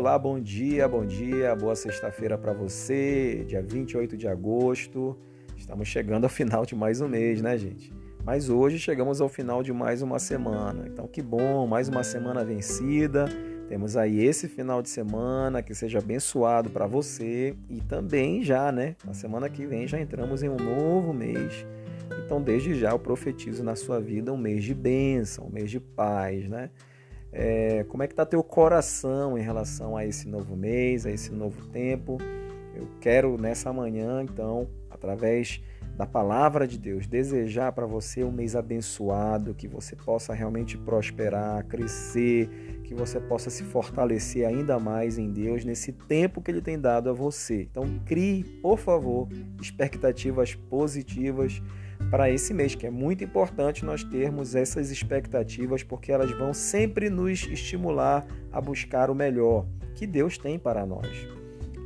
olá, bom dia, bom dia, boa sexta-feira para você, dia 28 de agosto. Estamos chegando ao final de mais um mês, né, gente? Mas hoje chegamos ao final de mais uma semana. Então, que bom, mais uma semana vencida. Temos aí esse final de semana que seja abençoado para você e também já, né? Na semana que vem já entramos em um novo mês. Então, desde já eu profetizo na sua vida um mês de bênção, um mês de paz, né? É, como é que está teu coração em relação a esse novo mês, a esse novo tempo? Eu quero nessa manhã, então, através da palavra de Deus, desejar para você um mês abençoado, que você possa realmente prosperar, crescer, que você possa se fortalecer ainda mais em Deus nesse tempo que Ele tem dado a você. Então, crie, por favor, expectativas positivas para esse mês, que é muito importante nós termos essas expectativas, porque elas vão sempre nos estimular a buscar o melhor que Deus tem para nós.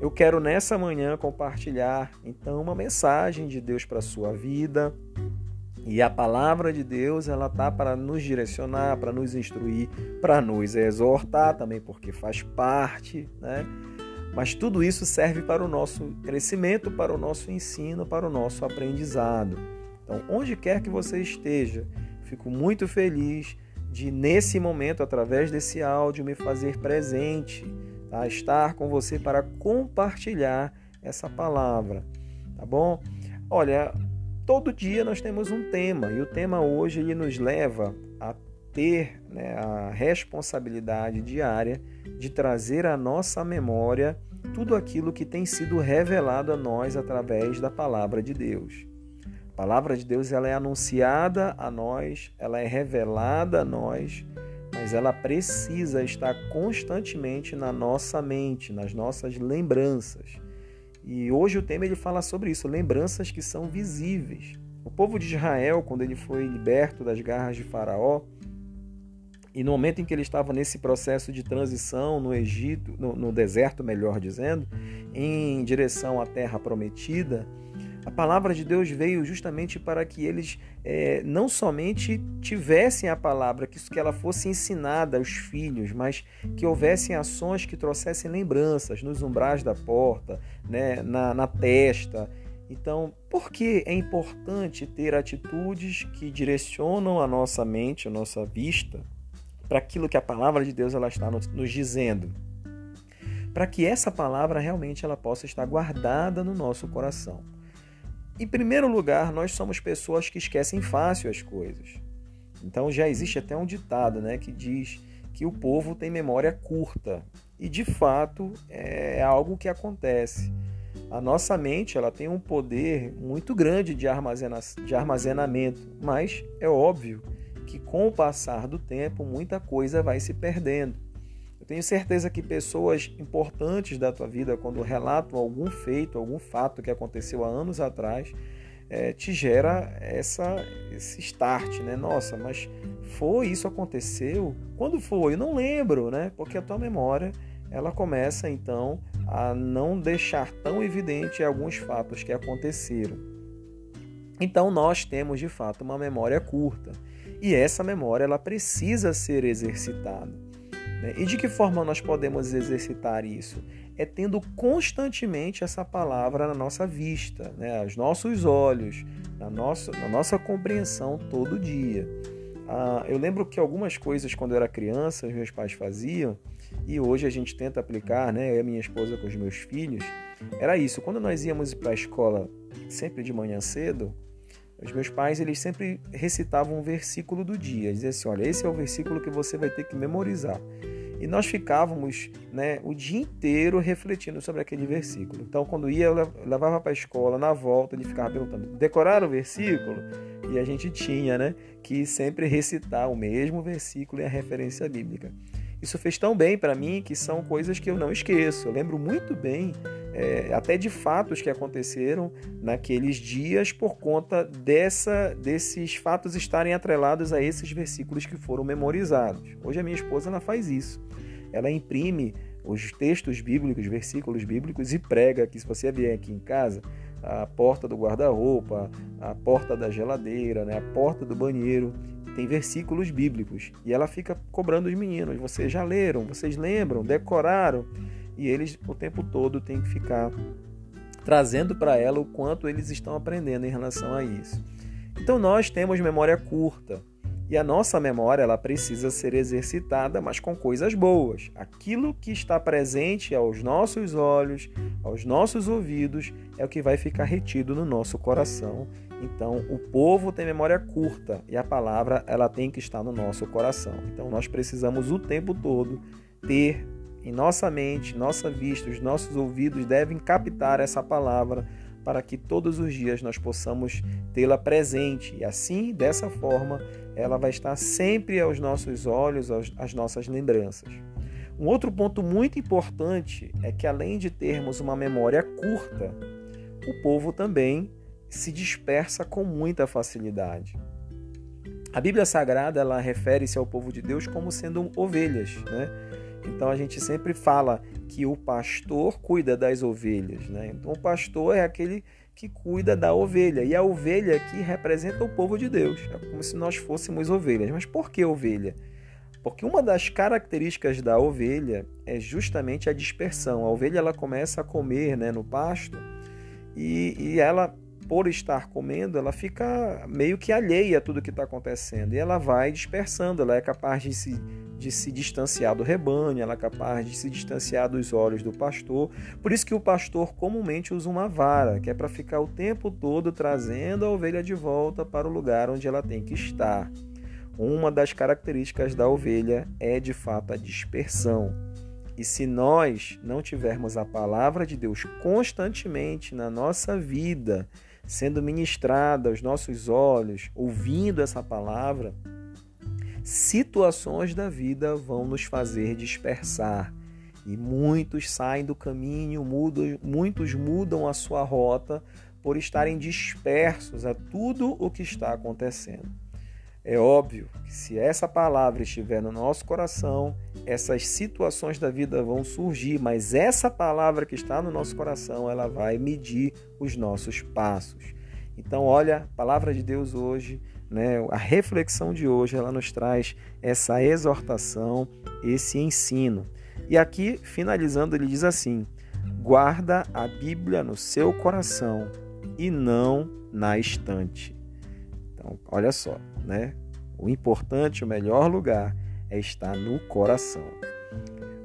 Eu quero nessa manhã compartilhar então uma mensagem de Deus para a sua vida. E a palavra de Deus, ela tá para nos direcionar, para nos instruir, para nos exortar também, porque faz parte, né? Mas tudo isso serve para o nosso crescimento, para o nosso ensino, para o nosso aprendizado. Então, onde quer que você esteja, fico muito feliz de, nesse momento, através desse áudio, me fazer presente, tá? estar com você para compartilhar essa palavra, tá bom? Olha, todo dia nós temos um tema e o tema hoje ele nos leva a ter né, a responsabilidade diária de trazer à nossa memória tudo aquilo que tem sido revelado a nós através da palavra de Deus. A palavra de Deus ela é anunciada a nós, ela é revelada a nós, mas ela precisa estar constantemente na nossa mente, nas nossas lembranças. E hoje o tema ele fala sobre isso, lembranças que são visíveis. O povo de Israel, quando ele foi liberto das garras de Faraó, e no momento em que ele estava nesse processo de transição no Egito, no, no deserto, melhor dizendo, em direção à terra prometida, a palavra de Deus veio justamente para que eles é, não somente tivessem a palavra, que, que ela fosse ensinada aos filhos, mas que houvessem ações que trouxessem lembranças nos umbrais da porta, né, na, na testa. Então, por que é importante ter atitudes que direcionam a nossa mente, a nossa vista, para aquilo que a palavra de Deus ela está nos dizendo? Para que essa palavra realmente ela possa estar guardada no nosso coração. Em primeiro lugar, nós somos pessoas que esquecem fácil as coisas. Então já existe até um ditado né, que diz que o povo tem memória curta. E de fato é algo que acontece. A nossa mente ela tem um poder muito grande de, armazena de armazenamento, mas é óbvio que com o passar do tempo muita coisa vai se perdendo. Eu tenho certeza que pessoas importantes da tua vida, quando relatam algum feito, algum fato que aconteceu há anos atrás, é, te gera essa, esse start, né? Nossa, mas foi isso aconteceu? Quando foi? Eu não lembro, né? Porque a tua memória ela começa então a não deixar tão evidente alguns fatos que aconteceram. Então nós temos de fato uma memória curta e essa memória ela precisa ser exercitada. Né? E de que forma nós podemos exercitar isso? É tendo constantemente essa palavra na nossa vista, né? aos nossos olhos, na nossa, na nossa compreensão todo dia. Ah, eu lembro que algumas coisas quando eu era criança, os meus pais faziam, e hoje a gente tenta aplicar, né? Eu e a minha esposa com os meus filhos, era isso. Quando nós íamos para a escola sempre de manhã cedo, os meus pais eles sempre recitavam um versículo do dia. Diziam assim: olha, esse é o versículo que você vai ter que memorizar. E nós ficávamos né, o dia inteiro refletindo sobre aquele versículo. Então, quando ia, eu levava para a escola, na volta, ele ficava perguntando: decoraram o versículo? E a gente tinha né, que sempre recitar o mesmo versículo e a referência bíblica. Isso fez tão bem para mim que são coisas que eu não esqueço. Eu lembro muito bem, é, até de fatos que aconteceram naqueles dias por conta dessa, desses fatos estarem atrelados a esses versículos que foram memorizados. Hoje a minha esposa ela faz isso. Ela imprime os textos bíblicos, versículos bíblicos e prega que se você vier aqui em casa, a porta do guarda-roupa, a porta da geladeira, né, a porta do banheiro, tem versículos bíblicos e ela fica cobrando os meninos. Vocês já leram? Vocês lembram? Decoraram? E eles o tempo todo têm que ficar trazendo para ela o quanto eles estão aprendendo em relação a isso. Então nós temos memória curta e a nossa memória ela precisa ser exercitada, mas com coisas boas. Aquilo que está presente aos nossos olhos, aos nossos ouvidos, é o que vai ficar retido no nosso coração. Então, o povo tem memória curta e a palavra ela tem que estar no nosso coração. Então, nós precisamos o tempo todo ter em nossa mente, nossa vista, os nossos ouvidos devem captar essa palavra para que todos os dias nós possamos tê-la presente e assim, dessa forma, ela vai estar sempre aos nossos olhos, às nossas lembranças. Um outro ponto muito importante é que além de termos uma memória curta, o povo também se dispersa com muita facilidade. A Bíblia Sagrada ela refere-se ao povo de Deus como sendo ovelhas, né? Então a gente sempre fala que o pastor cuida das ovelhas, né? Então o pastor é aquele que cuida da ovelha e a ovelha aqui representa o povo de Deus, é como se nós fôssemos ovelhas. Mas por que ovelha? Porque uma das características da ovelha é justamente a dispersão. A ovelha ela começa a comer né, no pasto e, e ela por estar comendo, ela fica meio que alheia a tudo que está acontecendo e ela vai dispersando. Ela é capaz de se, de se distanciar do rebanho, ela é capaz de se distanciar dos olhos do pastor. Por isso que o pastor comumente usa uma vara, que é para ficar o tempo todo trazendo a ovelha de volta para o lugar onde ela tem que estar. Uma das características da ovelha é de fato a dispersão. E se nós não tivermos a palavra de Deus constantemente na nossa vida, sendo ministrada aos nossos olhos, ouvindo essa palavra, situações da vida vão nos fazer dispersar. E muitos saem do caminho, mudam, muitos mudam a sua rota por estarem dispersos a tudo o que está acontecendo. É óbvio que se essa palavra estiver no nosso coração, essas situações da vida vão surgir, mas essa palavra que está no nosso coração, ela vai medir os nossos passos. Então, olha, a palavra de Deus hoje, né, a reflexão de hoje, ela nos traz essa exortação, esse ensino. E aqui, finalizando, ele diz assim: guarda a Bíblia no seu coração e não na estante. Então, olha só, né? O importante, o melhor lugar é estar no coração.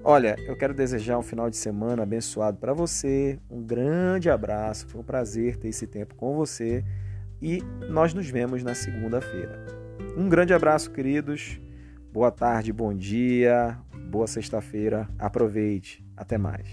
Olha, eu quero desejar um final de semana abençoado para você. Um grande abraço. Foi um prazer ter esse tempo com você e nós nos vemos na segunda-feira. Um grande abraço, queridos. Boa tarde, bom dia, boa sexta-feira. Aproveite. Até mais.